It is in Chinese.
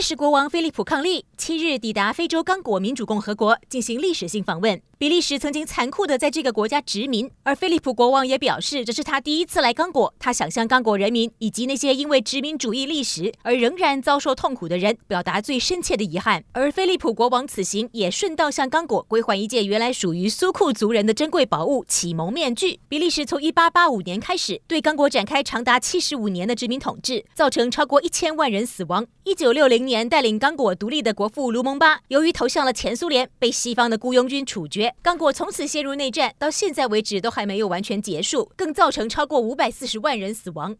时国王菲利普伉俪七日抵达非洲刚果民主共和国进行历史性访问。比利时曾经残酷地在这个国家殖民，而菲利普国王也表示这是他第一次来刚果。他想向刚果人民以及那些因为殖民主义历史而仍然遭受痛苦的人表达最深切的遗憾。而菲利普国王此行也顺道向刚果归还一件原来属于苏库族人的珍贵宝物——启蒙面具。比利时从1885年开始对刚果展开长达75年的殖民统治，造成超过1000万人死亡。1960年带领刚果独立的国父卢蒙巴，由于投向了前苏联，被西方的雇佣军处决。刚果从此陷入内战，到现在为止都还没有完全结束，更造成超过五百四十万人死亡。